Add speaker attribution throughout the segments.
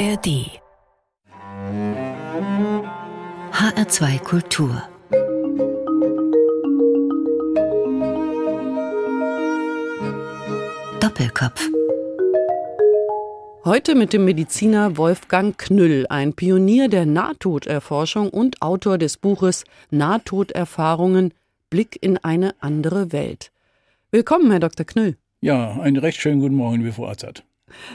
Speaker 1: ARD HR2 Kultur Doppelkopf
Speaker 2: Heute mit dem Mediziner Wolfgang Knüll, ein Pionier der Nahtoderforschung und Autor des Buches Nahtoderfahrungen Blick in eine andere Welt. Willkommen, Herr Dr. Knüll.
Speaker 3: Ja, einen recht schönen guten Morgen, wie Frau Azad.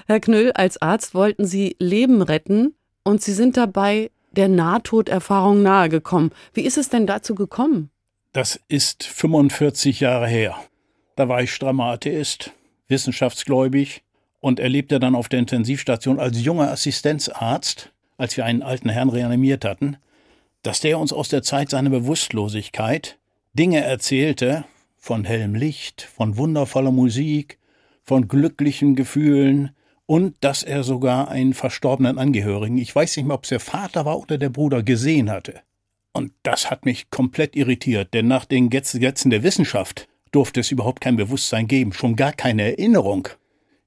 Speaker 2: Herr Knüll, als Arzt wollten Sie Leben retten und Sie sind dabei der Nahtoderfahrung nahegekommen. Wie ist es denn dazu gekommen?
Speaker 3: Das ist 45 Jahre her. Da war ich strammer Atheist, wissenschaftsgläubig und erlebte dann auf der Intensivstation als junger Assistenzarzt, als wir einen alten Herrn reanimiert hatten, dass der uns aus der Zeit seiner Bewusstlosigkeit Dinge erzählte von hellem Licht, von wundervoller Musik, von glücklichen Gefühlen und dass er sogar einen verstorbenen Angehörigen, ich weiß nicht mehr, ob es der Vater war oder der Bruder, gesehen hatte. Und das hat mich komplett irritiert, denn nach den Gesetzen der Wissenschaft durfte es überhaupt kein Bewusstsein geben, schon gar keine Erinnerung.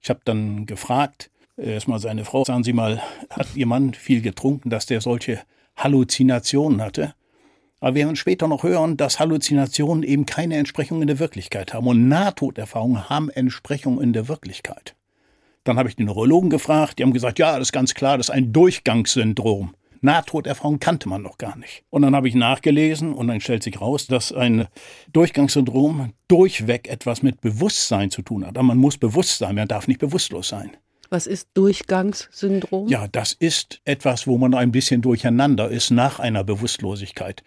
Speaker 3: Ich habe dann gefragt, erstmal seine Frau, sagen Sie mal, hat Ihr Mann viel getrunken, dass der solche Halluzinationen hatte? Aber wir werden später noch hören, dass Halluzinationen eben keine Entsprechung in der Wirklichkeit haben. Und Nahtoderfahrungen haben Entsprechung in der Wirklichkeit. Dann habe ich die Neurologen gefragt, die haben gesagt, ja, das ist ganz klar, das ist ein Durchgangssyndrom. Nahtoderfahrung kannte man noch gar nicht. Und dann habe ich nachgelesen und dann stellt sich raus, dass ein Durchgangssyndrom durchweg etwas mit Bewusstsein zu tun hat. Aber man muss bewusst sein, man darf nicht bewusstlos sein.
Speaker 2: Was ist Durchgangssyndrom?
Speaker 3: Ja, das ist etwas, wo man ein bisschen durcheinander ist nach einer Bewusstlosigkeit.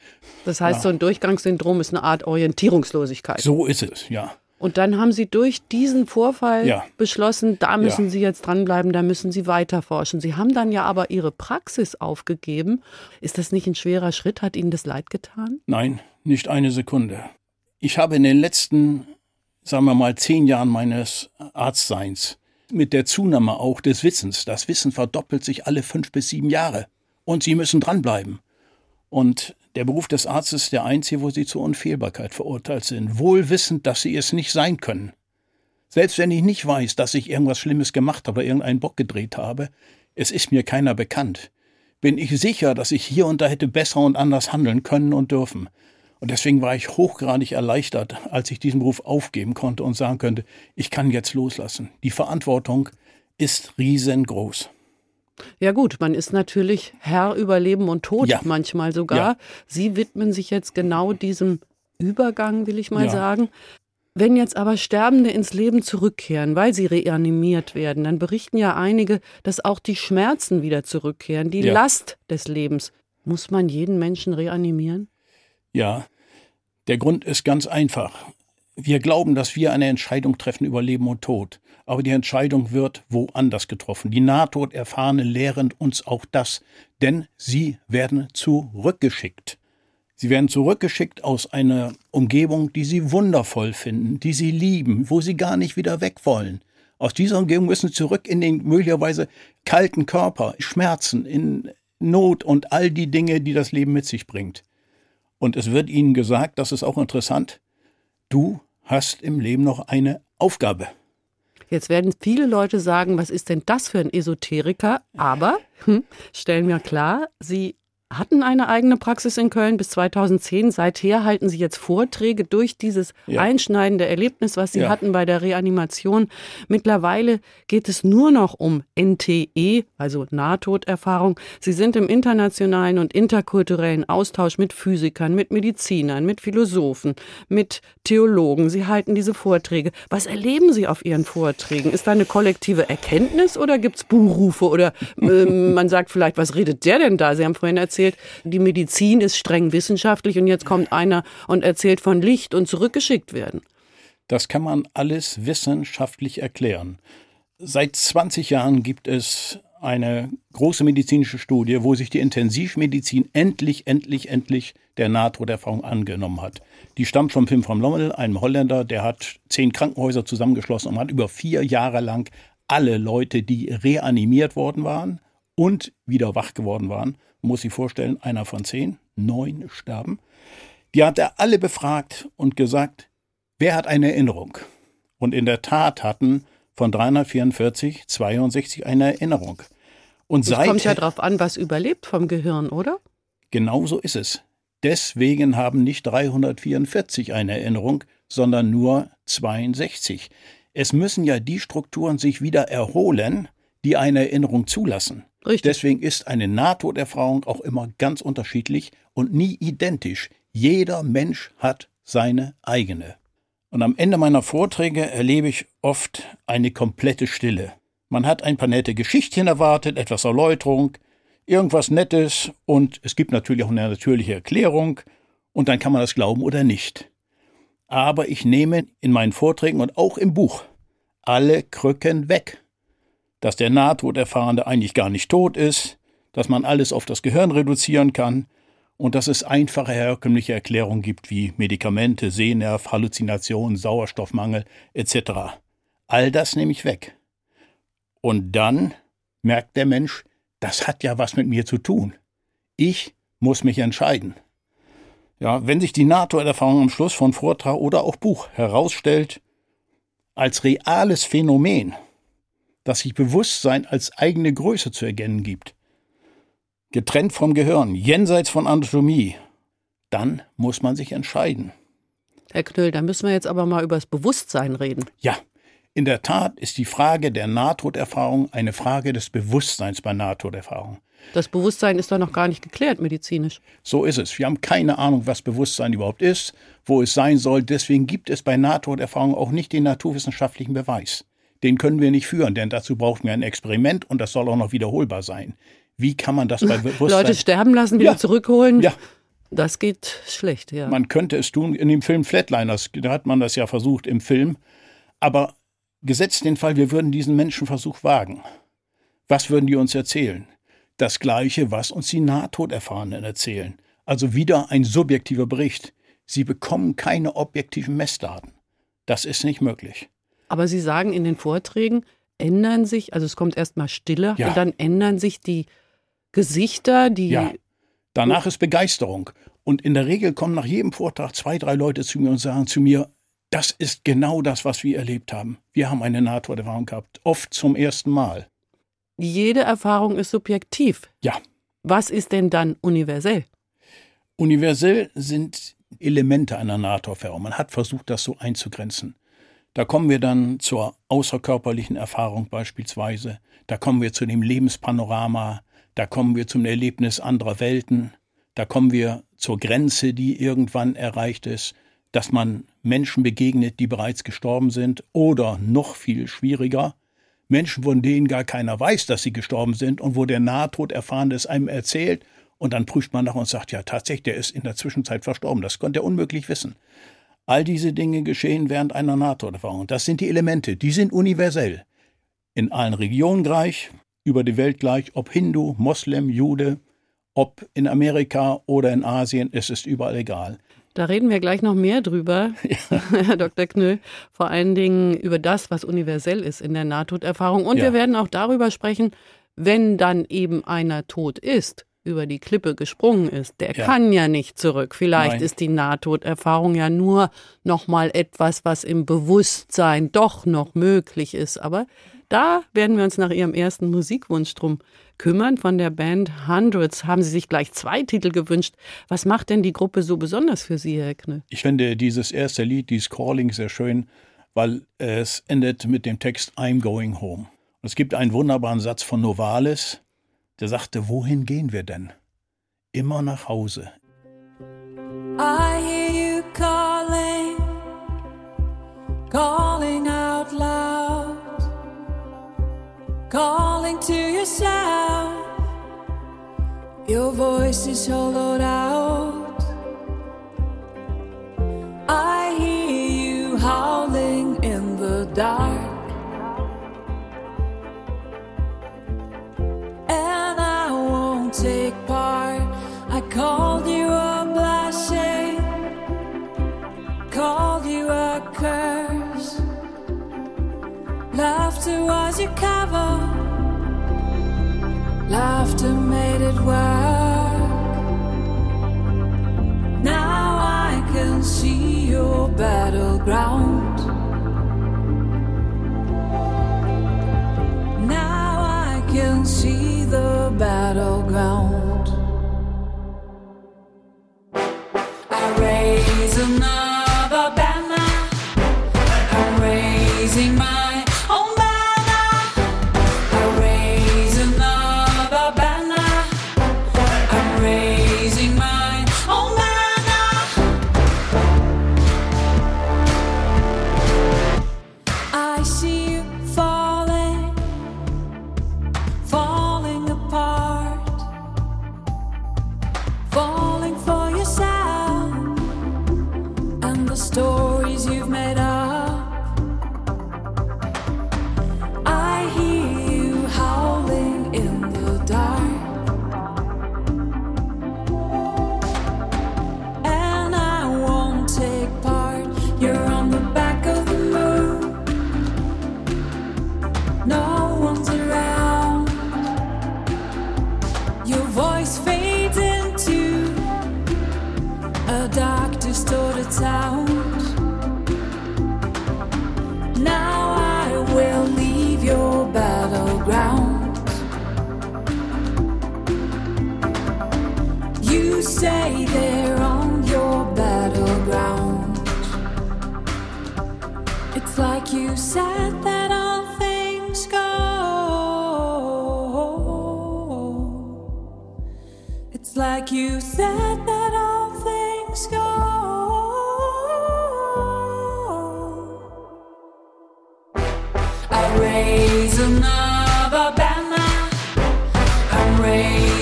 Speaker 2: Das heißt, ja. so ein Durchgangssyndrom ist eine Art Orientierungslosigkeit.
Speaker 3: So ist es, ja.
Speaker 2: Und dann haben Sie durch diesen Vorfall ja. beschlossen, da müssen ja. Sie jetzt dranbleiben, da müssen Sie weiter forschen. Sie haben dann ja aber Ihre Praxis aufgegeben. Ist das nicht ein schwerer Schritt? Hat Ihnen das leid getan?
Speaker 3: Nein, nicht eine Sekunde. Ich habe in den letzten, sagen wir mal, zehn Jahren meines Arztseins mit der Zunahme auch des Wissens, das Wissen verdoppelt sich alle fünf bis sieben Jahre. Und Sie müssen dranbleiben. Und der Beruf des Arztes ist der einzige, wo sie zur Unfehlbarkeit verurteilt sind, wohl wissend, dass sie es nicht sein können. Selbst wenn ich nicht weiß, dass ich irgendwas Schlimmes gemacht habe oder irgendeinen Bock gedreht habe, es ist mir keiner bekannt, bin ich sicher, dass ich hier und da hätte besser und anders handeln können und dürfen. Und deswegen war ich hochgradig erleichtert, als ich diesen Beruf aufgeben konnte und sagen könnte, ich kann jetzt loslassen. Die Verantwortung ist riesengroß.
Speaker 2: Ja gut, man ist natürlich Herr über Leben und Tod ja. manchmal sogar. Ja. Sie widmen sich jetzt genau diesem Übergang, will ich mal ja. sagen. Wenn jetzt aber Sterbende ins Leben zurückkehren, weil sie reanimiert werden, dann berichten ja einige, dass auch die Schmerzen wieder zurückkehren, die Last des Lebens. Muss man jeden Menschen reanimieren?
Speaker 3: Ja, der Grund ist ganz einfach. Wir glauben, dass wir eine Entscheidung treffen über Leben und Tod aber die Entscheidung wird woanders getroffen. Die Nahtoderfahrene lehren uns auch das, denn sie werden zurückgeschickt. Sie werden zurückgeschickt aus einer Umgebung, die sie wundervoll finden, die sie lieben, wo sie gar nicht wieder weg wollen. Aus dieser Umgebung müssen sie zurück in den möglicherweise kalten Körper, Schmerzen, in Not und all die Dinge, die das Leben mit sich bringt. Und es wird ihnen gesagt, das ist auch interessant, du hast im Leben noch eine Aufgabe.
Speaker 2: Jetzt werden viele Leute sagen, was ist denn das für ein Esoteriker? Aber hm, stellen wir klar, Sie hatten eine eigene Praxis in Köln bis 2010. Seither halten Sie jetzt Vorträge durch dieses ja. einschneidende Erlebnis, was Sie ja. hatten bei der Reanimation. Mittlerweile geht es nur noch um NTE, also Nahtoderfahrung. Sie sind im internationalen und interkulturellen Austausch mit Physikern, mit Medizinern, mit Philosophen, mit Theologen. Sie halten diese Vorträge. Was erleben Sie auf Ihren Vorträgen? Ist da eine kollektive Erkenntnis oder gibt es Buchrufe oder äh, man sagt vielleicht, was redet der denn da? Sie haben vorhin erzählt, erzählt, die Medizin ist streng wissenschaftlich und jetzt kommt einer und erzählt von Licht und zurückgeschickt werden.
Speaker 3: Das kann man alles wissenschaftlich erklären. Seit 20 Jahren gibt es eine große medizinische Studie, wo sich die Intensivmedizin endlich, endlich, endlich der Nahtoderfahrung angenommen hat. Die stammt vom Film von Lommel, einem Holländer, der hat zehn Krankenhäuser zusammengeschlossen und hat über vier Jahre lang alle Leute, die reanimiert worden waren und wieder wach geworden waren, muss sich vorstellen, einer von zehn, neun sterben. Die hat er alle befragt und gesagt, wer hat eine Erinnerung? Und in der Tat hatten von 344 62 eine Erinnerung. Und
Speaker 2: es kommt ja darauf an, was überlebt vom Gehirn, oder?
Speaker 3: Genau so ist es. Deswegen haben nicht 344 eine Erinnerung, sondern nur 62. Es müssen ja die Strukturen sich wieder erholen, die eine Erinnerung zulassen.
Speaker 2: Richtig.
Speaker 3: Deswegen ist eine Nahtoderfahrung auch immer ganz unterschiedlich und nie identisch. Jeder Mensch hat seine eigene. Und am Ende meiner Vorträge erlebe ich oft eine komplette Stille. Man hat ein paar nette Geschichtchen erwartet, etwas Erläuterung, irgendwas Nettes und es gibt natürlich auch eine natürliche Erklärung und dann kann man das glauben oder nicht. Aber ich nehme in meinen Vorträgen und auch im Buch alle Krücken weg. Dass der Nahtoderfahrene eigentlich gar nicht tot ist, dass man alles auf das Gehirn reduzieren kann und dass es einfache herkömmliche Erklärungen gibt wie Medikamente, Sehnerv, Halluzinationen, Sauerstoffmangel etc. All das nehme ich weg. Und dann merkt der Mensch, das hat ja was mit mir zu tun. Ich muss mich entscheiden. Ja, wenn sich die NATO-Erfahrung am Schluss von Vortrag oder auch Buch herausstellt als reales Phänomen, das sich Bewusstsein als eigene Größe zu erkennen gibt, getrennt vom Gehirn, jenseits von Anatomie, dann muss man sich entscheiden.
Speaker 2: Herr Knöll, da müssen wir jetzt aber mal über das Bewusstsein reden.
Speaker 3: Ja, in der Tat ist die Frage der Nahtoderfahrung eine Frage des Bewusstseins bei Nahtoderfahrung.
Speaker 2: Das Bewusstsein ist doch noch gar nicht geklärt medizinisch.
Speaker 3: So ist es. Wir haben keine Ahnung, was Bewusstsein überhaupt ist, wo es sein soll. Deswegen gibt es bei Nahtoderfahrung auch nicht den naturwissenschaftlichen Beweis. Den können wir nicht führen, denn dazu brauchen wir ein Experiment und das soll auch noch wiederholbar sein. Wie kann man das bei Bewusstsein?
Speaker 2: Leute sterben lassen, wieder
Speaker 3: Ja.
Speaker 2: zurückholen.
Speaker 3: Ja,
Speaker 2: Das geht schlecht, ja.
Speaker 3: Man könnte es tun in dem Film Flatliners, da hat man das ja versucht im Film. Aber gesetzt den Fall, wir würden diesen Menschenversuch wagen. Was würden die uns erzählen? Das Gleiche, was uns die Nahtoderfahrenen erzählen. Also wieder ein subjektiver Bericht. Sie bekommen keine objektiven Messdaten. Das ist nicht möglich.
Speaker 2: Aber Sie sagen in den Vorträgen, ändern sich, also es kommt erstmal Stille
Speaker 3: Ja.
Speaker 2: und dann ändern sich die Gesichter, die
Speaker 3: Ja. Danach ist Begeisterung. Und in der Regel kommen nach jedem Vortrag zwei, drei Leute zu mir und sagen zu mir, das ist genau das, was wir erlebt haben. Wir haben eine Nahtoderfahrung gehabt, oft zum ersten Mal.
Speaker 2: jede Erfahrung ist subjektiv.
Speaker 3: Ja,
Speaker 2: Was ist denn dann universell?
Speaker 3: universell sind Elemente einer Nahtoderfahrung. Man hat versucht, das so einzugrenzen. Da kommen wir dann zur außerkörperlichen Erfahrung beispielsweise. Da kommen wir zu dem Lebenspanorama. Da kommen wir zum Erlebnis anderer Welten. Da kommen wir zur Grenze, die irgendwann erreicht ist, dass man Menschen begegnet, die bereits gestorben sind. Oder noch viel schwieriger, Menschen, von denen gar keiner weiß, dass sie gestorben sind und wo der Nahtoderfahrene es einem erzählt und dann prüft man nach und sagt, ja tatsächlich, der ist in der Zwischenzeit verstorben. Das konnte er unmöglich wissen. All diese Dinge geschehen während einer Nahtoderfahrung. Das sind die Elemente, die sind universell. In allen Regionen gleich, über die Welt gleich, ob Hindu, Moslem, Jude, ob in Amerika oder in Asien, es ist überall egal.
Speaker 2: Da reden wir gleich noch mehr drüber, Herr Dr. Knüll. Vor allen Dingen über das, was universell ist in der Nahtoderfahrung. Und
Speaker 3: Ja.
Speaker 2: wir werden auch darüber sprechen, wenn dann eben einer tot ist, über die Klippe gesprungen ist, der
Speaker 3: Ja.
Speaker 2: kann ja nicht zurück. Vielleicht
Speaker 3: Nein.
Speaker 2: ist die Nahtoderfahrung ja nur noch mal etwas, was im Bewusstsein doch noch möglich ist. Aber da werden wir uns nach Ihrem ersten Musikwunsch drum kümmern. Von der Band Hundreds haben Sie sich gleich zwei Titel gewünscht. Was macht denn die Gruppe so besonders für Sie, Herr Knüll?
Speaker 3: Ich finde dieses erste Lied, dieses Calling, sehr schön, weil es endet mit dem Text I'm going home. Und es gibt einen wunderbaren Satz von Novalis, der sagte, wohin gehen wir denn? Immer nach Hause.
Speaker 4: I hear you calling, calling out loud, calling to yourself. Your voice is hollowed out. I curse. Laughter was your cover, laughter made it work. Now I can see your battleground.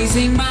Speaker 4: losing my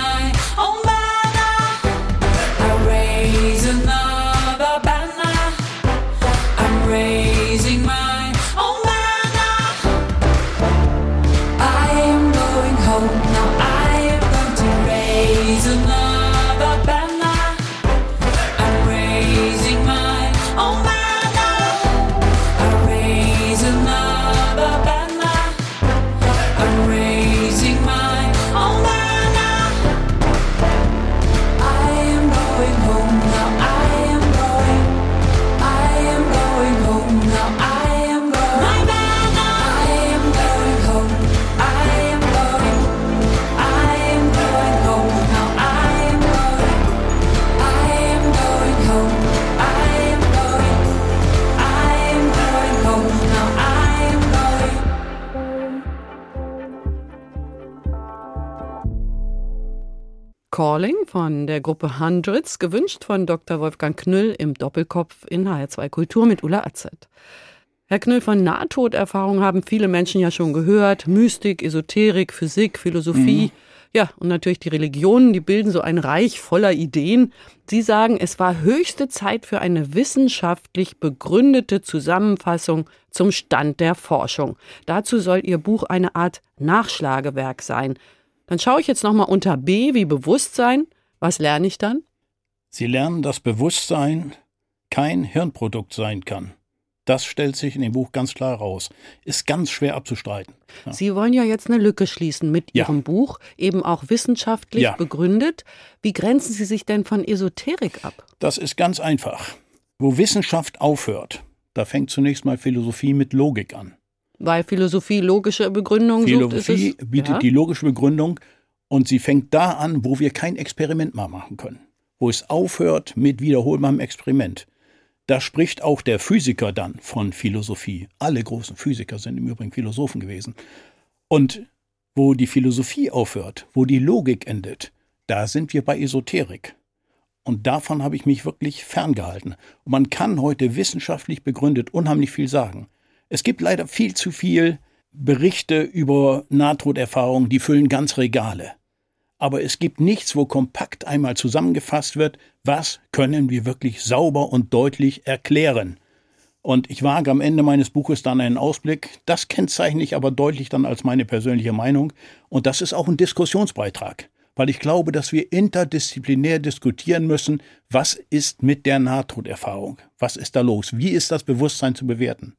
Speaker 2: der Gruppe Hundreds, gewünscht von Dr. Wolfgang Knüll im Doppelkopf in HR2 Kultur mit Ulla Azet. Herr Knüll, von Nahtoderfahrung haben viele Menschen ja schon gehört. Mystik, Esoterik, Physik, Philosophie. Ja, und natürlich die Religionen, die bilden so ein Reich voller Ideen. Sie sagen, es war höchste Zeit für eine wissenschaftlich begründete Zusammenfassung zum Stand der Forschung. Dazu soll Ihr Buch eine Art Nachschlagewerk sein. Dann schaue ich jetzt nochmal unter B wie Bewusstsein. Was lerne ich dann?
Speaker 3: Sie lernen, dass Bewusstsein kein Hirnprodukt sein kann. Das stellt sich in dem Buch ganz klar raus. Ist ganz schwer abzustreiten. Ja.
Speaker 2: Sie wollen ja jetzt eine Lücke schließen mit
Speaker 3: Ja.
Speaker 2: Ihrem Buch, eben auch wissenschaftlich
Speaker 3: Ja.
Speaker 2: begründet. Wie grenzen Sie sich denn von Esoterik ab?
Speaker 3: Das ist ganz einfach. Wo Wissenschaft aufhört, da fängt zunächst mal Philosophie mit Logik an.
Speaker 2: Weil Philosophie logische Begründung sucht,
Speaker 3: Philosophie
Speaker 2: ist es,
Speaker 3: bietet die logische Begründung und sie fängt da an, wo wir kein Experiment mehr machen können. Wo es aufhört mit wiederholbarem Experiment. Da spricht auch der Physiker dann von Philosophie. Alle großen Physiker sind im Übrigen Philosophen gewesen. Und wo die Philosophie aufhört, wo die Logik endet, da sind wir bei Esoterik. Und davon habe ich mich wirklich ferngehalten. Und man kann heute wissenschaftlich begründet unheimlich viel sagen. Es gibt leider viel zu viel Berichte über Nahtoderfahrungen, die füllen ganz Regale. Aber es gibt nichts, wo kompakt einmal zusammengefasst wird, was können wir wirklich sauber und deutlich erklären. Und ich wage am Ende meines Buches dann einen Ausblick. Das kennzeichne ich aber deutlich dann als meine persönliche Meinung. Und das ist auch ein Diskussionsbeitrag, weil ich glaube, dass wir interdisziplinär diskutieren müssen, was ist mit der Nahtoderfahrung? Was ist da los? Wie ist das Bewusstsein zu bewerten?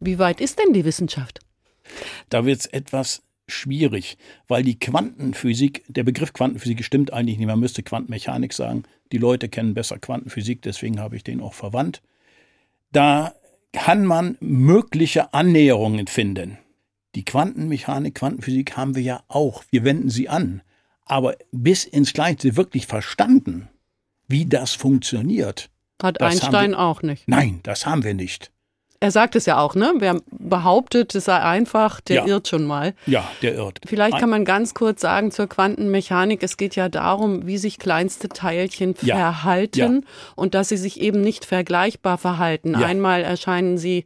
Speaker 2: Wie weit ist denn die Wissenschaft?
Speaker 3: Da wird es etwas schwierig, weil die Quantenphysik, der Begriff Quantenphysik stimmt eigentlich nicht, man müsste Quantenmechanik sagen. Die Leute kennen besser Quantenphysik, deswegen habe ich den auch verwandt. Da kann man mögliche Annäherungen finden. Die Quantenmechanik, Quantenphysik haben wir ja auch. Wir wenden sie an. Aber bis ins Kleinste wirklich verstanden, wie das funktioniert.
Speaker 2: Hat Einstein
Speaker 3: wir-
Speaker 2: auch nicht.
Speaker 3: Nein, das haben wir nicht.
Speaker 2: Er sagt es ja auch, ne? Wer behauptet, es sei einfach, der
Speaker 3: Ja.
Speaker 2: irrt schon mal.
Speaker 3: Ja, der irrt.
Speaker 2: Vielleicht kann man ganz kurz sagen zur Quantenmechanik, es geht ja darum, wie sich kleinste Teilchen
Speaker 3: Ja.
Speaker 2: verhalten und dass sie sich eben nicht vergleichbar verhalten.
Speaker 3: Ja.
Speaker 2: Einmal erscheinen sie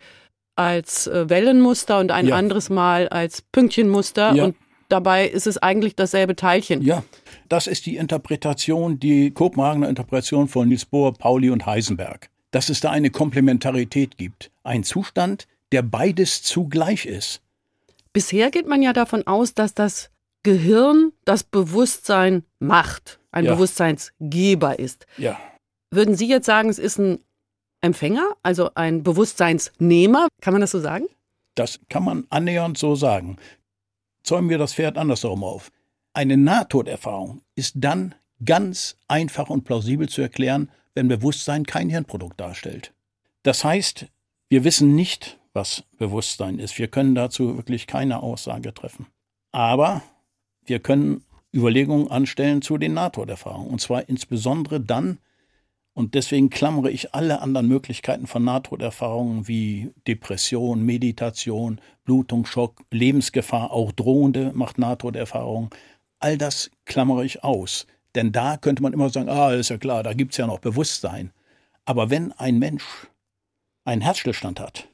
Speaker 2: als äh, Wellenmuster und ein
Speaker 3: Ja.
Speaker 2: anderes Mal als Pünktchenmuster
Speaker 3: Ja.
Speaker 2: und dabei ist es eigentlich dasselbe Teilchen.
Speaker 3: Ja, das ist die Interpretation, die Kopenhagener Interpretation von Niels Bohr, Pauli und Heisenberg. Dass es da eine Komplementarität gibt. Ein Zustand, der beides zugleich ist.
Speaker 2: Bisher geht man ja davon aus, dass das Gehirn das Bewusstsein macht, ein
Speaker 3: Ja.
Speaker 2: Bewusstseinsgeber ist.
Speaker 3: Ja.
Speaker 2: Würden Sie jetzt sagen, es ist ein Empfänger, also ein Bewusstseinsnehmer? Kann man das so sagen?
Speaker 3: Das kann man annähernd so sagen. Zäumen wir das Pferd andersherum auf. Eine Nahtoderfahrung ist dann ganz einfach und plausibel zu erklären, wenn Bewusstsein kein Hirnprodukt darstellt. Das heißt, wir wissen nicht, was Bewusstsein ist. Wir können dazu wirklich keine Aussage treffen. Aber wir können Überlegungen anstellen zu den Nahtoderfahrungen. Und zwar insbesondere dann, und deswegen klammere ich alle anderen Möglichkeiten von Nahtoderfahrungen wie Depression, Meditation, Blutungsschock, Lebensgefahr, auch drohende macht Nahtoderfahrungen. All das klammere ich aus. Denn da könnte man immer sagen, ah, ist ja klar, da gibt es ja noch Bewusstsein. Aber wenn ein Mensch einen Herzstillstand hat,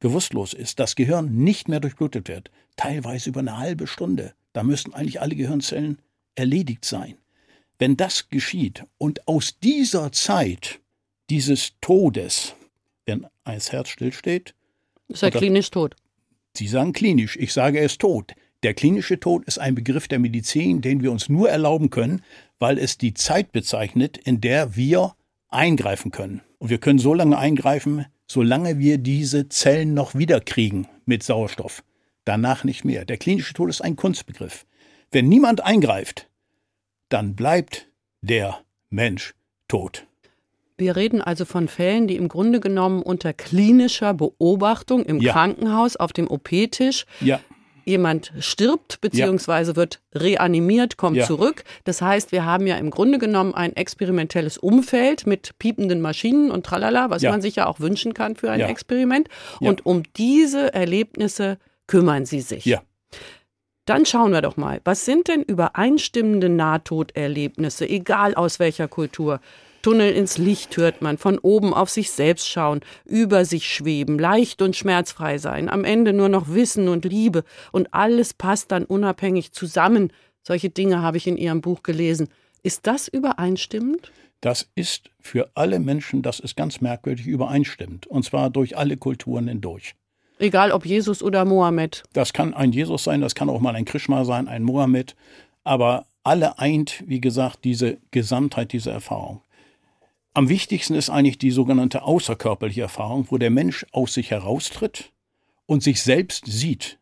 Speaker 3: bewusstlos ist, das Gehirn nicht mehr durchblutet wird, teilweise über eine halbe Stunde, da müssten eigentlich alle Gehirnzellen erledigt sein. Wenn das geschieht und aus dieser Zeit dieses Todes, wenn ein Herz stillsteht,
Speaker 2: Ist er klinisch tot?
Speaker 3: Sie sagen klinisch, ich sage er ist tot. Der klinische Tod ist ein Begriff der Medizin, den wir uns nur erlauben können, weil es die Zeit bezeichnet, in der wir eingreifen können. Und wir können so lange eingreifen, solange wir diese Zellen noch wiederkriegen mit Sauerstoff. Danach nicht mehr. Der klinische Tod ist ein Kunstbegriff. Wenn niemand eingreift, dann bleibt der Mensch tot.
Speaker 2: Wir reden also von Fällen, die im Grunde genommen unter klinischer Beobachtung im
Speaker 3: Ja.
Speaker 2: Krankenhaus auf dem OP-Tisch
Speaker 3: Ja,
Speaker 2: jemand stirbt beziehungsweise wird reanimiert, kommt
Speaker 3: Ja.
Speaker 2: zurück. Das heißt, wir haben ja im Grunde genommen ein experimentelles Umfeld mit piependen Maschinen und tralala, was
Speaker 3: Ja.
Speaker 2: man sich ja auch wünschen kann für ein
Speaker 3: Ja.
Speaker 2: Experiment.
Speaker 3: Ja.
Speaker 2: Und um diese Erlebnisse kümmern Sie sich.
Speaker 3: Ja.
Speaker 2: Dann schauen wir doch mal, was sind denn übereinstimmende Nahtoderlebnisse, egal aus welcher Kultur? Tunnel ins Licht hört man, von oben auf sich selbst schauen, über sich schweben, leicht und schmerzfrei sein, am Ende nur noch Wissen und Liebe und alles passt dann unabhängig zusammen. Solche Dinge habe ich in Ihrem Buch gelesen. Ist das übereinstimmend?
Speaker 3: Das ist für alle Menschen, das ist ganz merkwürdig, übereinstimmt. Und zwar durch alle Kulturen hindurch.
Speaker 2: Egal ob Jesus oder Mohammed.
Speaker 3: Das kann ein Jesus sein, das kann auch mal ein Krishna sein, ein Mohammed. Aber alle eint, wie gesagt, diese Gesamtheit dieser Erfahrung. Am wichtigsten ist eigentlich die sogenannte außerkörperliche Erfahrung, wo der Mensch aus sich heraustritt und sich selbst sieht.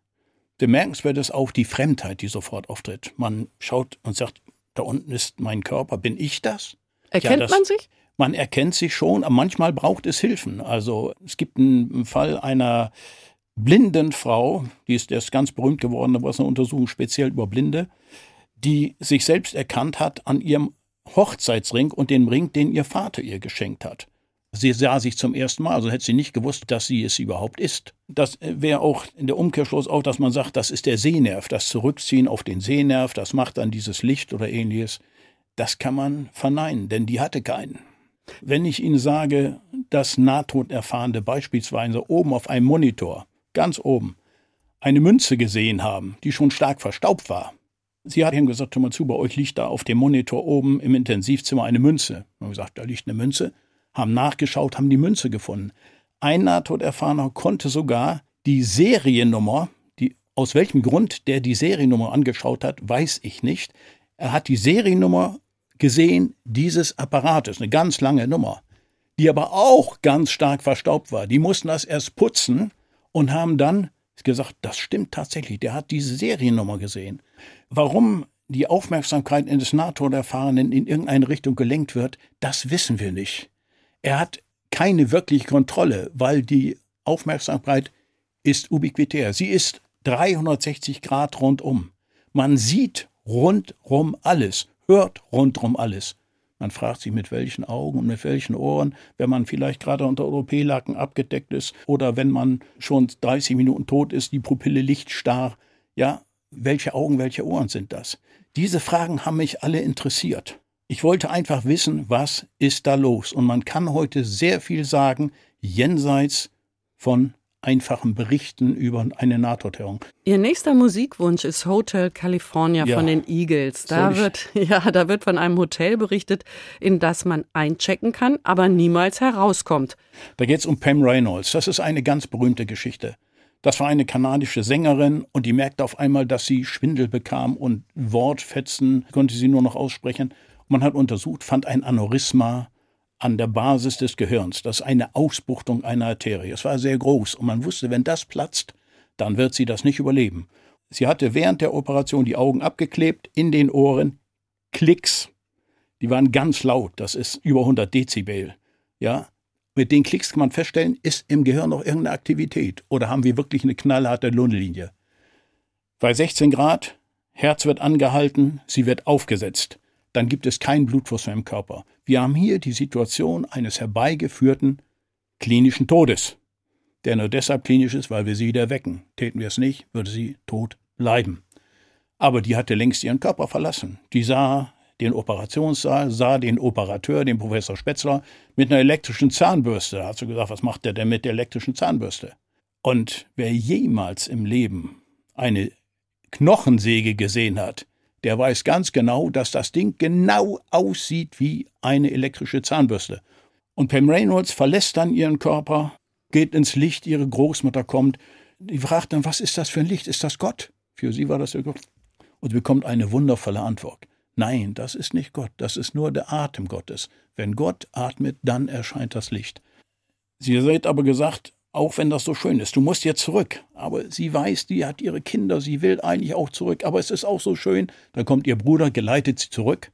Speaker 3: Bemerkenswert ist auch die Fremdheit, die sofort auftritt. Man schaut und sagt, da unten ist mein Körper, bin ich das?
Speaker 2: Erkennt
Speaker 3: das-
Speaker 2: man sich?
Speaker 3: Man erkennt sich schon, aber manchmal braucht es Hilfen. Also es gibt einen Fall einer blinden Frau, die ist erst ganz berühmt geworden, da war es eine Untersuchung speziell über Blinde, die sich selbst erkannt hat an ihrem Hochzeitsring und den Ring, den ihr Vater ihr geschenkt hat. Sie sah sich zum ersten Mal, also hätte sie nicht gewusst, dass sie es überhaupt ist. Das wäre auch in der Umkehrschluss auch, dass man sagt, das ist der Sehnerv, das Zurückziehen auf den Sehnerv, das macht dann dieses Licht oder ähnliches. Das kann man verneinen, denn die hatte keinen. Wenn ich Ihnen sage, dass Nahtoderfahrene beispielsweise oben auf einem Monitor, ganz oben, eine Münze gesehen haben, die schon stark verstaubt war. Sie hat ihm gesagt, hör mal zu, bei euch liegt da auf dem Monitor oben im Intensivzimmer eine Münze. Wir haben gesagt, da liegt eine Münze. Haben nachgeschaut, haben die Münze gefunden. Ein Nahtoderfahrener konnte sogar die Seriennummer, die, aus welchem Grund der die Seriennummer angeschaut hat, weiß ich nicht. Er hat die Seriennummer gesehen dieses Apparates, eine ganz lange Nummer, die aber auch ganz stark verstaubt war. Die mussten das erst putzen und haben dann gesagt, das stimmt tatsächlich, der hat diese Seriennummer gesehen. Warum die Aufmerksamkeit eines NATO-Erfahrenen in irgendeine Richtung gelenkt wird, das wissen wir nicht. Er hat keine wirkliche Kontrolle, weil die Aufmerksamkeit ist ubiquitär. Sie ist 360 Grad rundum. Man sieht rundrum alles, hört rundrum alles. Man fragt sich, mit welchen Augen und mit welchen Ohren, wenn man vielleicht gerade unter OP-Laken abgedeckt ist oder wenn man schon 30 Minuten tot ist, die Pupille lichtstarr. Ja, welche Augen, welche Ohren sind das? Diese Fragen haben mich alle interessiert. Ich wollte einfach wissen, was ist da los? Und man kann heute sehr viel sagen, jenseits von einfachen Berichten über eine Nahtoderfahrung.
Speaker 2: Ihr nächster Musikwunsch ist Hotel California
Speaker 3: Ja.
Speaker 2: von den Eagles. Da
Speaker 3: ich-
Speaker 2: wird, ja, da wird von einem Hotel berichtet, in das man einchecken kann, aber niemals herauskommt.
Speaker 3: Da geht es um Pam Reynolds. Das ist eine ganz berühmte Geschichte. Das war eine kanadische Sängerin und die merkte auf einmal, dass sie Schwindel bekam und Wortfetzen konnte sie nur noch aussprechen. Man hat untersucht, fand ein Aneurysma an der Basis des Gehirns. Das ist eine Ausbuchtung einer Arterie. Es war sehr groß und man wusste, wenn das platzt, dann wird sie das nicht überleben. Sie hatte während der Operation die Augen abgeklebt, in den Ohren Klicks. Die waren ganz laut, das ist über 100 Dezibel. Ja, mit den Klicks kann man feststellen, ist im Gehirn noch irgendeine Aktivität oder haben wir wirklich eine knallharte Lungenlinie. Bei 16 Grad, Herz wird angehalten, sie wird aufgesetzt. Dann gibt es keinen Blutfluss mehr im Körper. Wir haben hier die Situation eines herbeigeführten klinischen Todes, der nur deshalb klinisch ist, weil wir sie wieder wecken. Täten wir es nicht, würde sie tot bleiben. Aber die hatte längst ihren Körper verlassen. Die sah den Operationssaal, sah den Operateur, den Professor Spetzler, mit einer elektrischen Zahnbürste. Da hat sie gesagt, was macht der denn mit der elektrischen Zahnbürste? Und wer jemals im Leben eine Knochensäge gesehen hat, der weiß ganz genau, dass das Ding genau aussieht wie eine elektrische Zahnbürste. Und Pam Reynolds verlässt dann ihren Körper, geht ins Licht, ihre Großmutter kommt. Die fragt dann, was ist das für ein Licht? Ist das Gott? Für sie war das ja Gott. Und bekommt eine wundervolle Antwort. Nein, das ist nicht Gott, das ist nur der Atem Gottes. Wenn Gott atmet, dann erscheint das Licht. Sie hat aber gesagt, auch wenn das so schön ist, du musst jetzt zurück. Aber sie weiß, die hat ihre Kinder, sie will eigentlich auch zurück, aber es ist auch so schön. Dann kommt ihr Bruder, geleitet sie zurück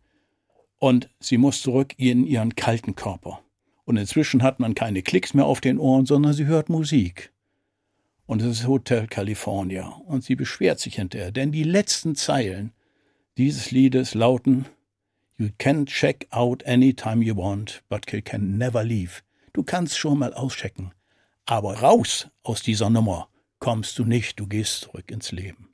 Speaker 3: und sie muss zurück in ihren kalten Körper. Und inzwischen hat man keine Klicks mehr auf den Ohren, sondern sie hört Musik. Und es ist Hotel California. Und sie beschwert sich hinterher, denn die letzten Zeilen dieses Liedes lauten You can check out anytime you want, but you can never leave. Du kannst schon mal auschecken, aber raus aus dieser Nummer kommst du nicht, du gehst zurück ins Leben.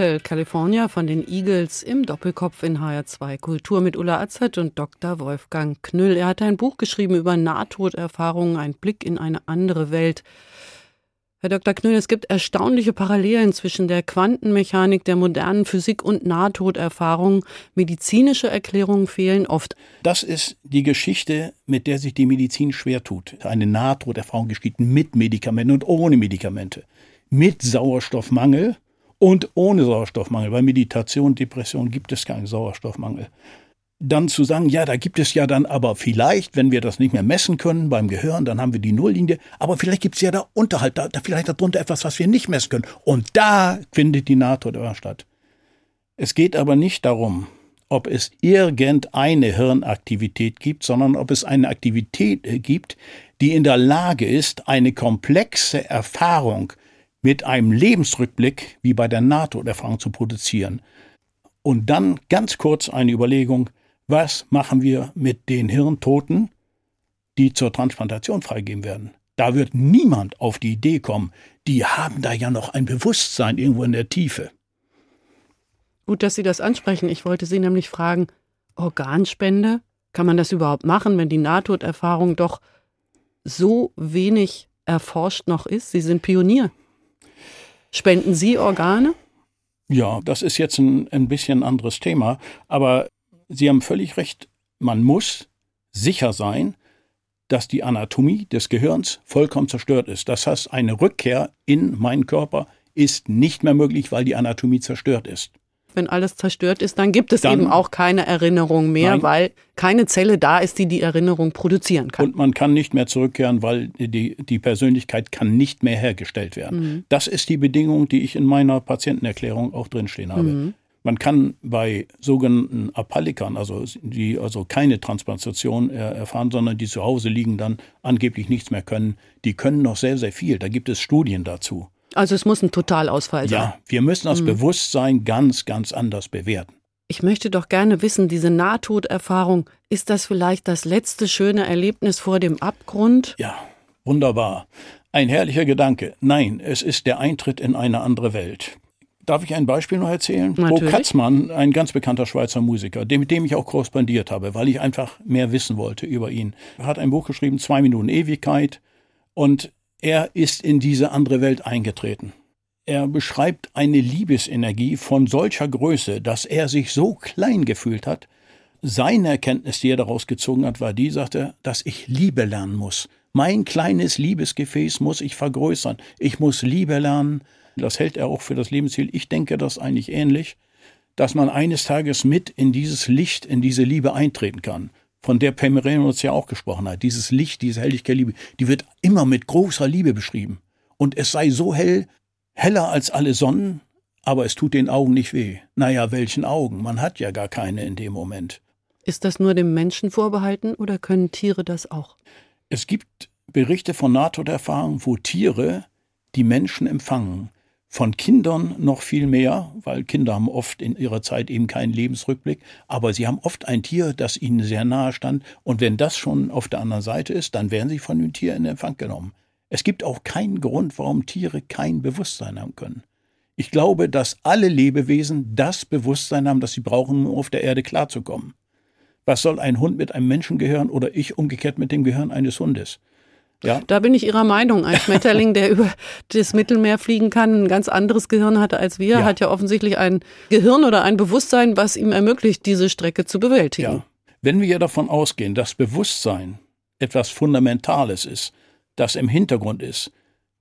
Speaker 2: Hotel California von den Eagles im Doppelkopf in HR2 Kultur mit Ulla Azad und Dr. Wolfgang Knüll. Er hat ein Buch geschrieben über Nahtoderfahrungen, ein Blick in eine andere Welt. Herr Dr. Knüll, es gibt erstaunliche Parallelen zwischen der Quantenmechanik, der modernen Physik und Nahtoderfahrungen. Medizinische Erklärungen fehlen oft.
Speaker 3: Das ist die Geschichte, mit der sich die Medizin schwer tut. Eine Nahtoderfahrung geschieht mit Medikamenten und ohne Medikamente. Mit Sauerstoffmangel und ohne Sauerstoffmangel. Bei Meditation, Depression gibt es keinen Sauerstoffmangel. Dann zu sagen, ja, da gibt es ja dann aber vielleicht, wenn wir das nicht mehr messen können beim Gehirn, dann haben wir die Nulllinie, aber vielleicht gibt es ja da unterhalb, da, da vielleicht darunter etwas, was wir nicht messen können. Und da findet die Nahtoderfahrung statt. Es geht aber nicht darum, ob es irgendeine Hirnaktivität gibt, sondern ob es eine Aktivität äh, gibt, die in der Lage ist, eine komplexe Erfahrung mit einem Lebensrückblick wie bei der NATO-Erfahrung zu produzieren. Und dann ganz kurz eine Überlegung, was machen wir mit den Hirntoten, die zur Transplantation freigegeben werden? Da wird niemand auf die Idee kommen, die haben da ja noch ein Bewusstsein irgendwo in der Tiefe.
Speaker 2: Gut, dass Sie das ansprechen. Ich wollte Sie nämlich fragen, Organspende, kann man das überhaupt machen, wenn die Nahtoderfahrung doch so wenig erforscht noch ist? Sie sind Pionier. Spenden Sie Organe?
Speaker 3: Ja, das ist jetzt ein, ein bisschen anderes Thema, aber Sie haben völlig recht. Man muss sicher sein, dass die Anatomie des Gehirns vollkommen zerstört ist. Das heißt, eine Rückkehr in meinen Körper ist nicht mehr möglich, weil die Anatomie zerstört ist.
Speaker 2: Wenn alles zerstört ist, dann gibt es
Speaker 3: Dann-
Speaker 2: eben auch keine Erinnerung mehr,
Speaker 3: Nein.
Speaker 2: weil keine Zelle da ist, die die Erinnerung produzieren kann.
Speaker 3: Und man kann nicht mehr zurückkehren, weil die, die Persönlichkeit kann nicht mehr hergestellt werden. Das ist die Bedingung, die ich in meiner Patientenerklärung auch drinstehen habe. Man kann bei sogenannten Apallikern, also die also keine Transplantation äh, erfahren, sondern die zu Hause liegen, dann angeblich nichts mehr können, die können noch sehr, sehr viel. Da gibt es Studien dazu.
Speaker 2: Also es muss ein Totalausfall sein.
Speaker 3: Ja, wir müssen das Bewusstsein ganz, ganz anders bewerten.
Speaker 2: Ich möchte doch gerne wissen, diese Nahtoderfahrung, ist das vielleicht das letzte schöne Erlebnis vor dem Abgrund?
Speaker 3: Ja, wunderbar. Ein herrlicher Gedanke. Nein, es ist der Eintritt in eine andere Welt. Darf ich ein Beispiel noch erzählen? Bo
Speaker 2: Natürlich.
Speaker 3: Katzmann, ein ganz bekannter Schweizer Musiker, dem- mit dem ich auch korrespondiert habe, weil ich einfach mehr wissen wollte über ihn, hat ein Buch geschrieben, Zwei Minuten Ewigkeit, und er ist in diese andere Welt eingetreten. Er beschreibt eine Liebesenergie von solcher Größe, dass er sich so klein gefühlt hat. Seine Erkenntnis, die er daraus gezogen hat, war die, sagte, dass ich Liebe lernen muss. Mein kleines Liebesgefäß muss ich vergrößern. Ich muss Liebe lernen. Das hält er auch für das Lebensziel. Ich denke das eigentlich ähnlich, dass man eines Tages mit in dieses Licht, in diese Liebe eintreten kann. Von der Pemerenus ja auch gesprochen hat. Dieses Licht, diese Helligkeit Liebe, die wird immer mit großer Liebe beschrieben. Und es sei so hell, heller als alle Sonnen, aber es tut den Augen nicht weh. Naja, welchen Augen? Man hat ja gar keine in dem Moment.
Speaker 2: Ist das nur dem Menschen vorbehalten oder können Tiere das auch?
Speaker 3: Es gibt Berichte von Nahtoderfahrungen, wo Tiere die Menschen empfangen. Von Kindern noch viel mehr, weil Kinder haben oft in ihrer Zeit eben keinen Lebensrückblick, aber sie haben oft ein Tier, das ihnen sehr nahe stand, und wenn das schon auf der anderen Seite ist, dann werden sie von dem Tier in Empfang genommen. Es gibt auch keinen Grund, warum Tiere kein Bewusstsein haben können. Ich glaube, dass alle Lebewesen das Bewusstsein haben, das sie brauchen, um auf der Erde klarzukommen. Was soll ein Hund mit einem Menschen gehören oder ich umgekehrt mit dem Gehirn eines Hundes? Ja,
Speaker 2: Da bin ich Ihrer Meinung. Ein Schmetterling, der über das Mittelmeer fliegen kann, ein ganz anderes Gehirn hatte als wir,
Speaker 3: Ja.
Speaker 2: hat ja offensichtlich ein Gehirn oder ein Bewusstsein, was ihm ermöglicht, diese Strecke zu bewältigen.
Speaker 3: ja. Wenn wir ja davon ausgehen, dass Bewusstsein etwas Fundamentales ist, das im Hintergrund ist,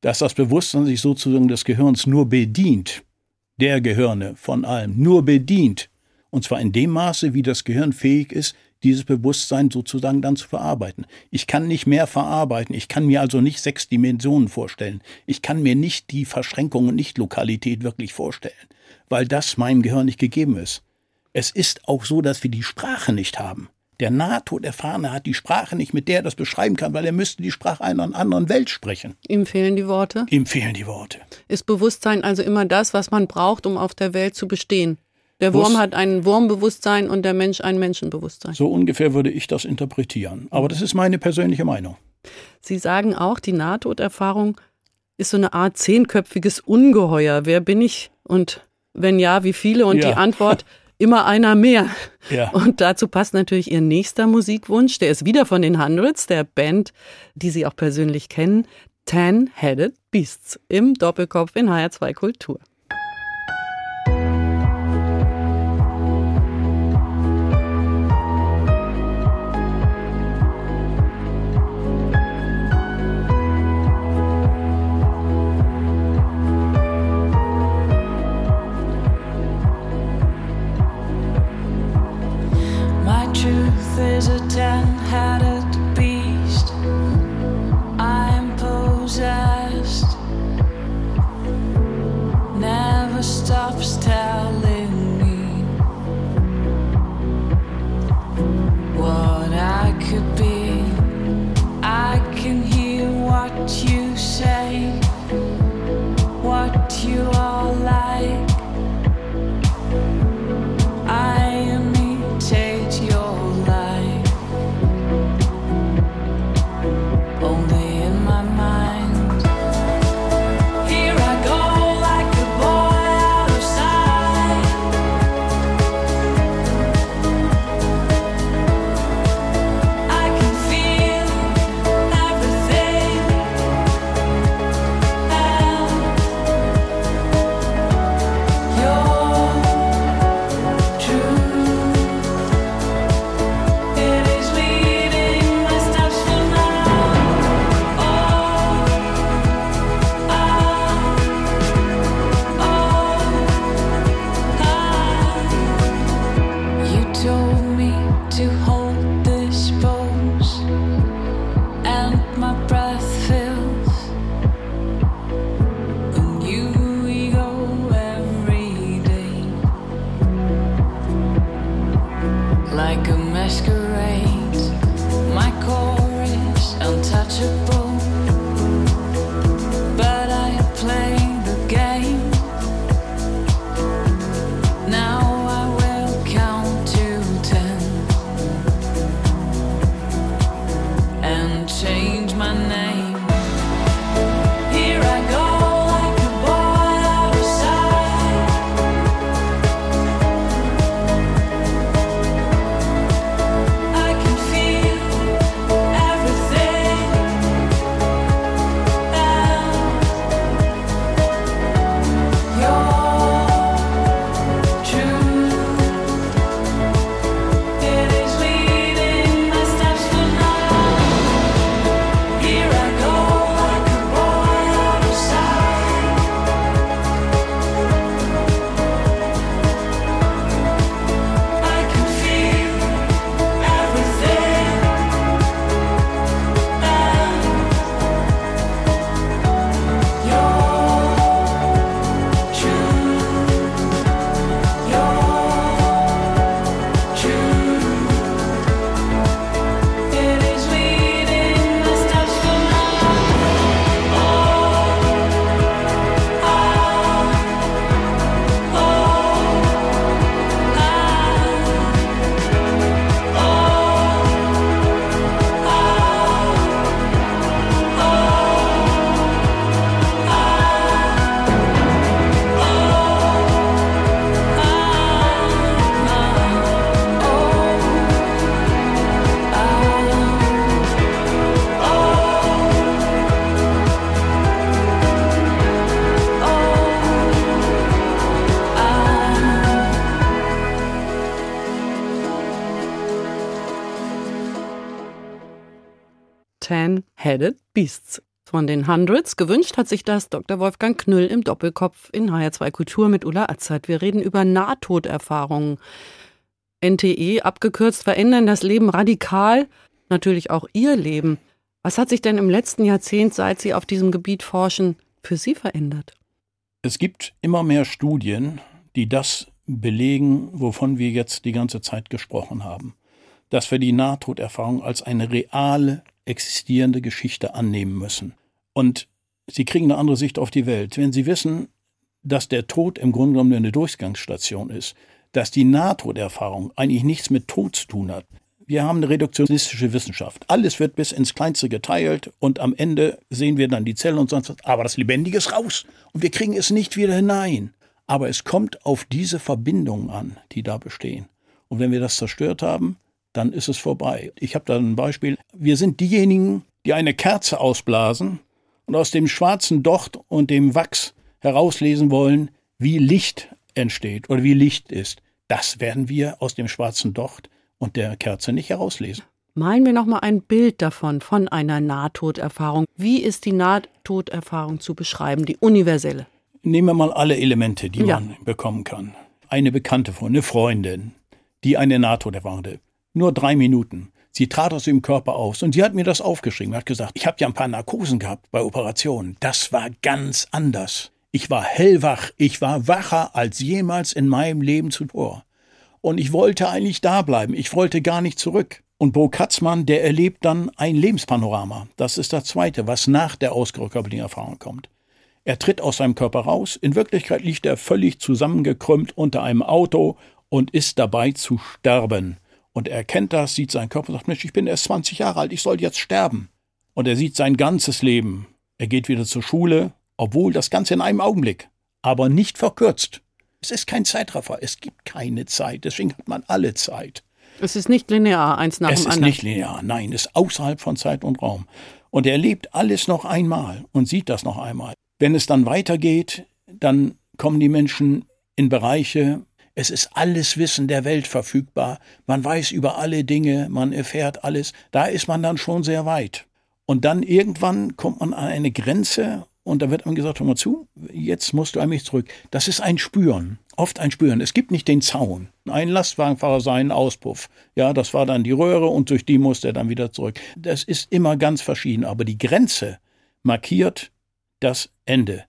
Speaker 3: dass das Bewusstsein sich sozusagen des Gehirns nur bedient, der Gehirne von allem, nur bedient, und zwar in dem Maße, wie das Gehirn fähig ist, dieses Bewusstsein sozusagen dann zu verarbeiten. Ich kann nicht mehr verarbeiten, ich kann mir also nicht sechs Dimensionen vorstellen, ich kann mir nicht die Verschränkung und Nicht-Lokalität wirklich vorstellen, weil das meinem Gehirn nicht gegeben ist. Es ist auch so, dass wir die Sprache nicht haben. Der Nahtoderfahrene hat die Sprache nicht, mit der er das beschreiben kann, weil er müsste die Sprache einer anderen Welt sprechen.
Speaker 2: Ihm fehlen die Worte.
Speaker 3: Ihm fehlen die Worte.
Speaker 2: Ist Bewusstsein also immer das, was man braucht, um auf der Welt zu bestehen? Der Wurm hat ein Wurmbewusstsein und der Mensch ein Menschenbewusstsein.
Speaker 3: So ungefähr würde ich das interpretieren. Aber das ist meine persönliche Meinung.
Speaker 2: Sie sagen auch, die Nahtoderfahrung ist so eine Art zehnköpfiges Ungeheuer. Wer bin ich? Und wenn ja, wie viele? Und
Speaker 3: Ja.
Speaker 2: die Antwort, immer einer mehr.
Speaker 3: Ja.
Speaker 2: Und dazu passt natürlich Ihr nächster Musikwunsch. Der ist wieder von den Hundreds, der Band, die Sie auch persönlich kennen. Ten-Headed Beasts im Doppelkopf in HR2 Kultur. Ten-Headed Beasts. Von den Hundreds gewünscht hat sich das Dr. Wolfgang Knüll im Doppelkopf in HR2 Kultur mit Ulla Azad. Wir reden über Nahtoderfahrungen. NTE, abgekürzt, verändern das Leben radikal, natürlich auch Ihr Leben. Was hat sich denn im letzten Jahrzehnt, seit Sie auf diesem Gebiet forschen, für Sie verändert?
Speaker 3: Es gibt immer mehr Studien, die das belegen, wovon wir jetzt die ganze Zeit gesprochen haben. Dass wir die Nahtoderfahrung als eine reale, existierende Geschichte annehmen müssen. Und Sie kriegen eine andere Sicht auf die Welt. Wenn Sie wissen, dass der Tod im Grunde genommen nur eine Durchgangsstation ist, dass die Nahtoderfahrung eigentlich nichts mit Tod zu tun hat. Wir haben eine reduktionistische Wissenschaft. Alles wird bis ins Kleinste geteilt und am Ende sehen wir dann die Zellen und sonst was. Aber das Lebendige ist raus und wir kriegen es nicht wieder hinein. Aber es kommt auf diese Verbindungen an, die da bestehen. Und wenn wir das zerstört haben, dann ist es vorbei. Ich habe da ein Beispiel. Wir sind diejenigen, die eine Kerze ausblasen und aus dem schwarzen Docht und dem Wachs herauslesen wollen, wie Licht entsteht oder wie Licht ist. Das werden wir aus dem schwarzen Docht und der Kerze nicht herauslesen.
Speaker 2: Malen wir nochmal ein Bild davon, von einer Nahtoderfahrung. Wie ist die Nahtoderfahrung zu beschreiben, die universelle?
Speaker 3: Nehmen wir mal alle Elemente, die
Speaker 2: Ja.
Speaker 3: man bekommen kann. Eine Bekannte von, eine Freundin, die eine Nahtoderfahrung hatte. Nur drei Minuten. Sie trat aus ihrem Körper aus und sie hat mir das aufgeschrieben. Hat gesagt, ich habe ja ein paar Narkosen gehabt bei Operationen. Das war ganz anders. Ich war hellwach. Ich war wacher als jemals in meinem Leben zuvor. Und ich wollte eigentlich da bleiben. Ich wollte gar nicht zurück. Und Bo Katzmann, der erlebt dann ein Lebenspanorama. Das ist das Zweite, was nach der ausgekörperten Erfahrung kommt. Er tritt aus seinem Körper raus. In Wirklichkeit liegt er völlig zusammengekrümmt unter einem Auto und ist dabei zu sterben. Und er erkennt das, sieht seinen Körper und sagt, Mensch, ich bin erst 20 Jahre alt, ich soll jetzt sterben. Und er sieht sein ganzes Leben. Er geht wieder zur Schule, obwohl das Ganze in einem Augenblick, aber nicht verkürzt. Es ist kein Zeitraffer, es gibt keine Zeit, deswegen hat man alle Zeit.
Speaker 2: Es ist nicht linear, eins nach
Speaker 3: Es
Speaker 2: dem
Speaker 3: ist
Speaker 2: anderen.
Speaker 3: nicht linear, nein, es ist außerhalb von Zeit und Raum. Und er erlebt alles noch einmal und sieht das noch einmal. Wenn es dann weitergeht, dann kommen die Menschen in Bereiche, es ist alles Wissen der Welt verfügbar, man weiß über alle Dinge, man erfährt alles, da ist man dann schon sehr weit. Und dann irgendwann kommt man an eine Grenze und da wird einem gesagt, hör mal zu, jetzt musst du eigentlich zurück. Das ist ein Spüren, oft ein Spüren. Es gibt nicht den Zaun. Ein Lastwagenfahrer seinen Auspuff. Ja, das war dann die Röhre und durch die musste er dann wieder zurück. Das ist immer ganz verschieden, aber die Grenze markiert das Ende.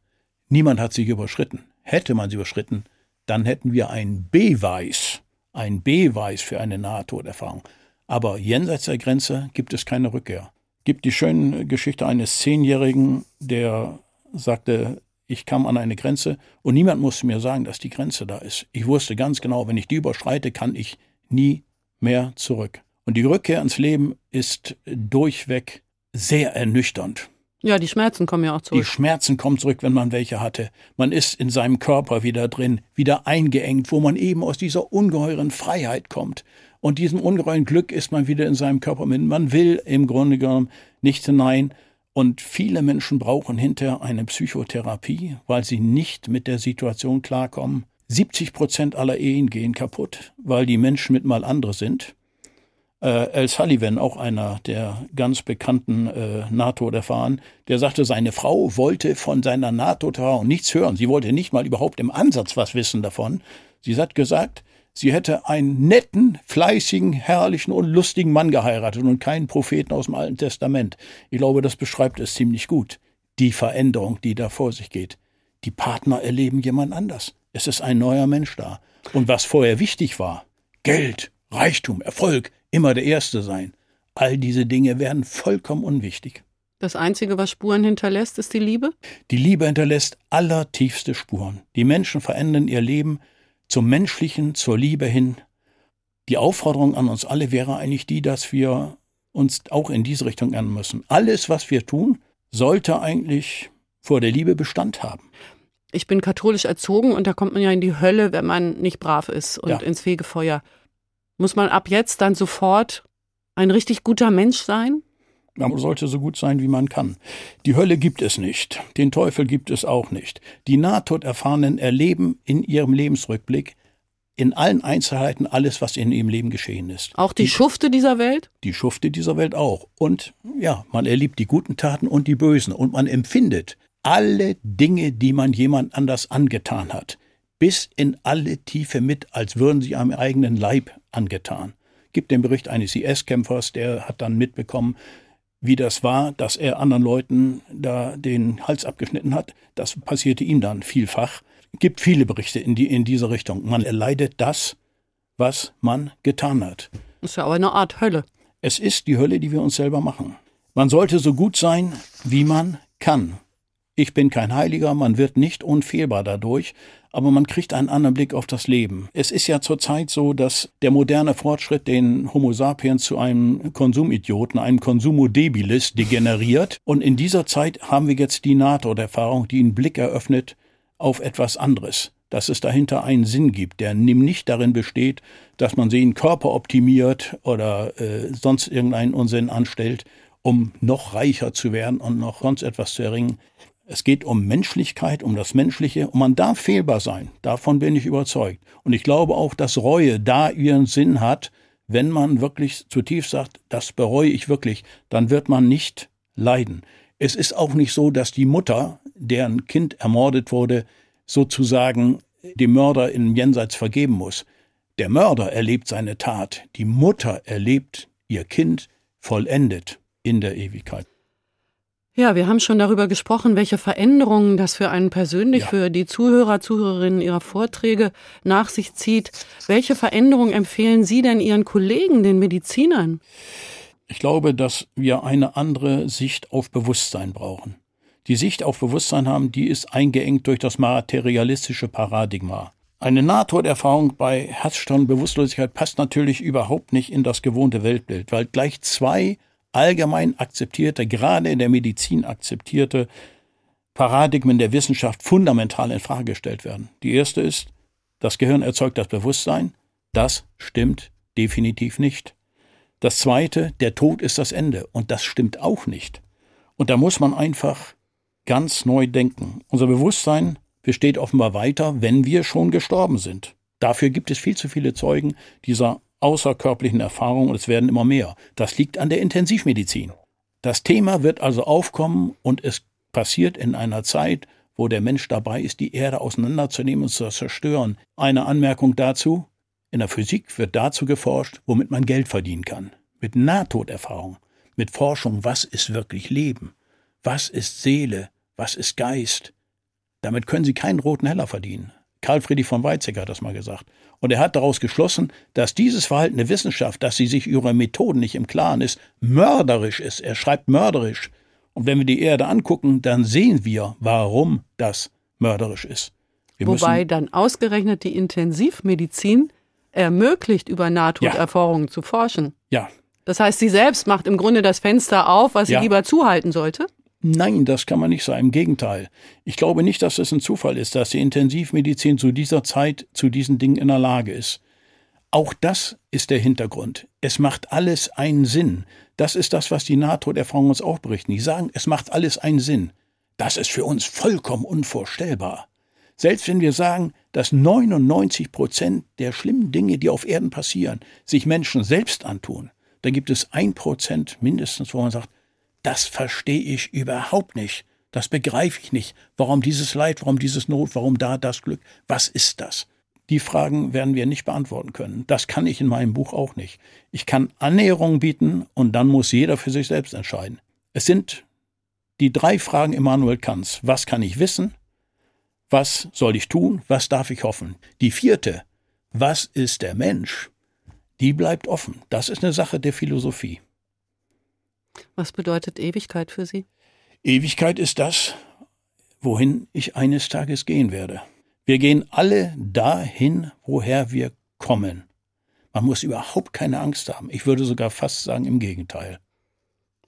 Speaker 3: Niemand hat sich überschritten. Hätte man sie überschritten, dann hätten wir einen Beweis, ein Beweis für eine Nahtoderfahrung. Aber jenseits der Grenze gibt es keine Rückkehr. Gibt die schöne Geschichte eines Zehnjährigen, der sagte, ich kam an eine Grenze und niemand musste mir sagen, dass die Grenze da ist. Ich wusste ganz genau, wenn ich die überschreite, kann ich nie mehr zurück. Und die Rückkehr ins Leben ist durchweg sehr ernüchternd.
Speaker 2: Ja, die Schmerzen kommen ja auch
Speaker 3: Die
Speaker 2: zurück.
Speaker 3: Schmerzen kommen zurück, wenn man welche hatte. Man ist in seinem Körper wieder drin, wieder eingeengt, wo man eben aus dieser ungeheuren Freiheit kommt. Und diesem ungeheuren Glück ist man wieder in seinem Körper mit. Man will im Grunde genommen nicht hinein. Und viele Menschen brauchen hinterher eine Psychotherapie, weil sie nicht mit der Situation klarkommen. 70 Prozent aller Ehen gehen kaputt, weil die Menschen mit mal andere sind. Äh, Al Sullivan, auch einer der ganz bekannten äh, NATO-Erfahren, der sagte, seine Frau wollte von seiner NATO-Erfahrung nichts hören. Sie wollte nicht mal überhaupt im Ansatz was wissen davon. Sie hat gesagt, sie hätte einen netten, fleißigen, herrlichen und lustigen Mann geheiratet und keinen Propheten aus dem Alten Testament. Ich glaube, das beschreibt es ziemlich gut. Die Veränderung, die da vor sich geht. Die Partner erleben jemand anders. Es ist ein neuer Mensch da. Und was vorher wichtig war, Geld, Reichtum, Erfolg, immer der Erste sein. All diese Dinge werden vollkommen unwichtig.
Speaker 2: Das Einzige, was Spuren hinterlässt, ist die Liebe.
Speaker 3: Die Liebe hinterlässt allertiefste Spuren. Die Menschen verändern ihr Leben zum Menschlichen, zur Liebe hin. Die Aufforderung an uns alle wäre eigentlich die, dass wir uns auch in diese Richtung ändern müssen. Alles, was wir tun, sollte eigentlich vor der Liebe Bestand haben.
Speaker 2: Ich bin katholisch erzogen und da kommt man ja in die Hölle, wenn man nicht brav ist und
Speaker 3: Ja.
Speaker 2: ins Fegefeuer. Muss man ab jetzt dann sofort ein richtig guter Mensch sein?
Speaker 3: Man sollte so gut sein, wie man kann. Die Hölle gibt es nicht. Den Teufel gibt es auch nicht. Die Nahtoderfahrenen erleben in ihrem Lebensrückblick in allen Einzelheiten alles, was in ihrem Leben geschehen ist.
Speaker 2: Auch die Schufte dieser Welt?
Speaker 3: die Schufte dieser Welt auch. Und ja, man erlebt die guten Taten und die bösen. Und man empfindet alle Dinge, die man jemand anders angetan hat, bis in alle Tiefe mit, als würden sie am eigenen Leib angetan. Gibt den Bericht eines IS-Kämpfers, der hat dann mitbekommen, wie das war, dass er anderen Leuten da den Hals abgeschnitten hat. Das passierte ihm dann vielfach. Gibt viele Berichte in, die, in diese Richtung. Man erleidet das, was man getan hat.
Speaker 2: Ist ja aber eine Art Hölle.
Speaker 3: Es ist die Hölle, die wir uns selber machen. Man sollte so gut sein, wie man kann. Ich bin kein Heiliger, man wird nicht unfehlbar dadurch, aber man kriegt einen anderen Blick auf das Leben. Es ist ja zurzeit so, dass der moderne Fortschritt den Homo sapiens zu einem Konsumidioten, einem Consumo debilis degeneriert. Und in dieser Zeit haben wir jetzt die NATO-Erfahrung, die einen Blick eröffnet auf etwas anderes. Dass es dahinter einen Sinn gibt, der nicht darin besteht, dass man den Körper optimiert oder äh, sonst irgendeinen Unsinn anstellt, um noch reicher zu werden und noch sonst etwas zu erringen. Es geht um Menschlichkeit, um das Menschliche und man darf fehlbar sein. Davon bin ich überzeugt. Und ich glaube auch, dass Reue da ihren Sinn hat, wenn man wirklich zutiefst sagt, das bereue ich wirklich, dann wird man nicht leiden. Es ist auch nicht so, dass die Mutter, deren Kind ermordet wurde, sozusagen dem Mörder im Jenseits vergeben muss. Der Mörder erlebt seine Tat, die Mutter erlebt ihr Kind vollendet in der Ewigkeit.
Speaker 2: Ja, wir haben schon darüber gesprochen, welche Veränderungen das für einen persönlich,
Speaker 3: Ja.
Speaker 2: für die Zuhörer, Zuhörerinnen Ihrer Vorträge nach sich zieht. Welche Veränderungen empfehlen Sie denn Ihren Kollegen, den Medizinern?
Speaker 3: Ich glaube, dass wir eine andere Sicht auf Bewusstsein brauchen. Die Sicht auf Bewusstsein haben, die ist eingeengt durch das materialistische Paradigma. Eine Nahtoderfahrung bei Herzstillstand Bewusstlosigkeit passt natürlich überhaupt nicht in das gewohnte Weltbild, weil gleich zwei allgemein akzeptierte, gerade in der Medizin akzeptierte Paradigmen der Wissenschaft fundamental in Frage gestellt werden. Die erste ist, das Gehirn erzeugt das Bewusstsein. Das stimmt definitiv nicht. Das zweite, der Tod ist das Ende. Und das stimmt auch nicht. Und da muss man einfach ganz neu denken. Unser Bewusstsein besteht offenbar weiter, wenn wir schon gestorben sind. Dafür gibt es viel zu viele Zeugen dieser außerkörperlichen Erfahrungen und es werden immer mehr. Das liegt an der Intensivmedizin. Das Thema wird also aufkommen und es passiert in einer Zeit, wo der Mensch dabei ist, die Erde auseinanderzunehmen und zu zerstören. Eine Anmerkung dazu. In der Physik wird dazu geforscht, womit man Geld verdienen kann. Mit Nahtoderfahrung, mit Forschung, was ist wirklich Leben? Was ist Seele? Was ist Geist? Damit können Sie keinen roten Heller verdienen. Karl Friedrich von Weizsäcker hat das mal gesagt. Und er hat daraus geschlossen, dass dieses Verhalten der Wissenschaft, dass sie sich ihrer Methoden nicht im Klaren ist, mörderisch ist. Er schreibt mörderisch. Und wenn wir die Erde angucken, dann sehen wir, warum das mörderisch ist. Wir
Speaker 2: Wobei dann ausgerechnet die Intensivmedizin ermöglicht, über Nahtoderfahrungen zu forschen.
Speaker 3: ja,
Speaker 2: Das heißt, sie selbst macht im Grunde das Fenster auf, was sie
Speaker 3: Ja.
Speaker 2: lieber zuhalten sollte.
Speaker 3: Nein, das kann man nicht sagen. Im Gegenteil. Ich glaube nicht, dass es ein Zufall ist, dass die Intensivmedizin zu dieser Zeit zu diesen Dingen in der Lage ist. Auch das ist der Hintergrund. Es macht alles einen Sinn. Das ist das, was die Nahtoderfahrungen uns auch berichten. Die sagen, es macht alles einen Sinn. Das ist für uns vollkommen unvorstellbar. Selbst wenn wir sagen, dass 99 Prozent der schlimmen Dinge, die auf Erden passieren, sich Menschen selbst antun, dann gibt es ein Prozent mindestens, wo man sagt, das verstehe ich überhaupt nicht. Das begreife ich nicht. Warum dieses Leid, warum dieses Not, warum da das Glück? Was ist das? Die Fragen werden wir nicht beantworten können. Das kann ich in meinem Buch auch nicht. Ich kann Annäherungen bieten und dann muss jeder für sich selbst entscheiden. Es sind die drei Fragen Immanuel Kants. Was kann ich wissen? Was soll ich tun? Was darf ich hoffen? Die vierte, was ist der Mensch? Die bleibt offen. Das ist eine Sache der Philosophie.
Speaker 2: Was bedeutet Ewigkeit für Sie?
Speaker 3: Ewigkeit ist das, wohin ich eines Tages gehen werde. Wir gehen alle dahin, woher wir kommen. Man muss überhaupt keine Angst haben. Ich würde sogar fast sagen, im Gegenteil.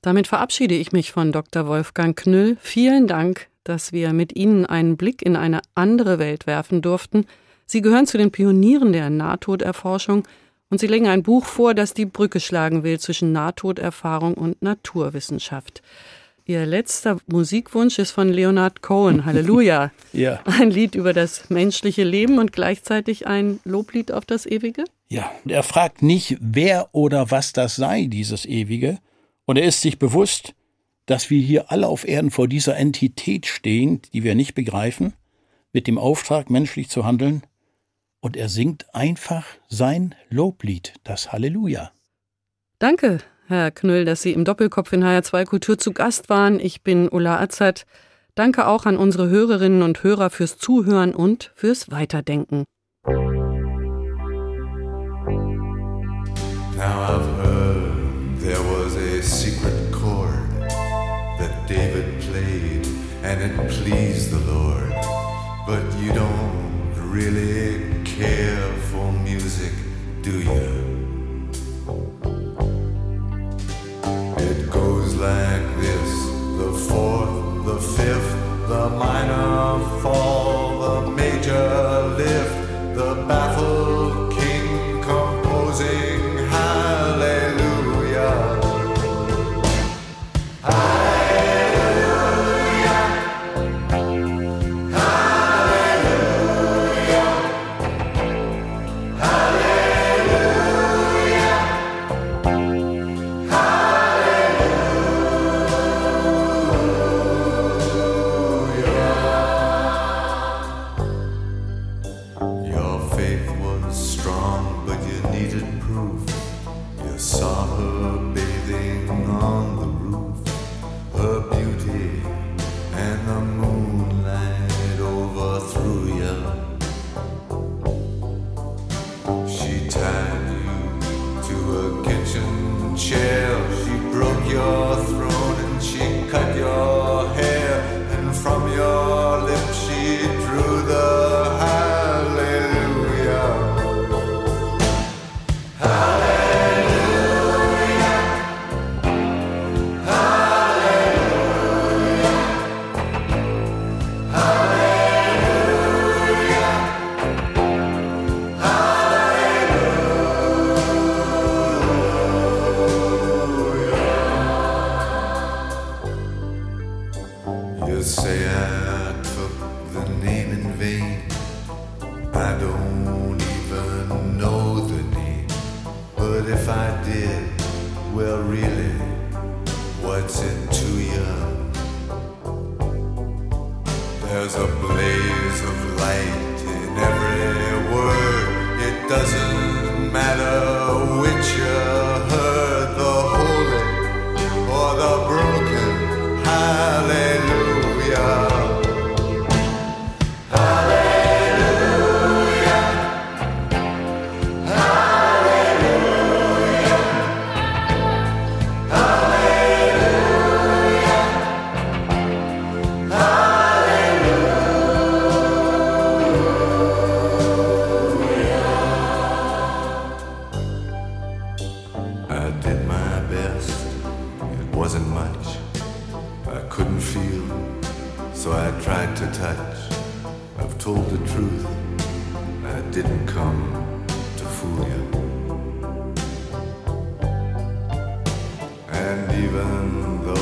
Speaker 2: Damit verabschiede ich mich von Dr. Wolfgang Knüll. Vielen Dank, dass wir mit Ihnen einen Blick in eine andere Welt werfen durften. Sie gehören zu den Pionieren der Nahtoderforschung und Sie legen ein Buch vor, das die Brücke schlagen will zwischen Nahtoderfahrung und Naturwissenschaft. Ihr letzter Musikwunsch ist von Leonard Cohen, Halleluja.
Speaker 3: Ja.
Speaker 2: Ein Lied über das menschliche Leben und gleichzeitig ein Loblied auf das Ewige?
Speaker 3: Ja, und er fragt nicht, wer oder was das sei, dieses Ewige. Und er ist sich bewusst, dass wir hier alle auf Erden vor dieser Entität stehen, die wir nicht begreifen, mit dem Auftrag, menschlich zu handeln. Und er singt einfach sein Loblied, das Halleluja.
Speaker 2: Danke, Herr Knüll, dass Sie im Doppelkopf in HR2 Kultur zu Gast waren. Ich bin Ulla Azad. Danke auch an unsere Hörerinnen und Hörer fürs Zuhören und fürs Weiterdenken.
Speaker 5: Now I've heard there was a secret chord that David played and it pleased the Lord. But you don't really care for music, do you? It goes like this the fourth, the fifth, the minor fall, the major lift, the baffled couldn't feel, so I tried to touch. I've told the truth, I didn't come to fool you. And even though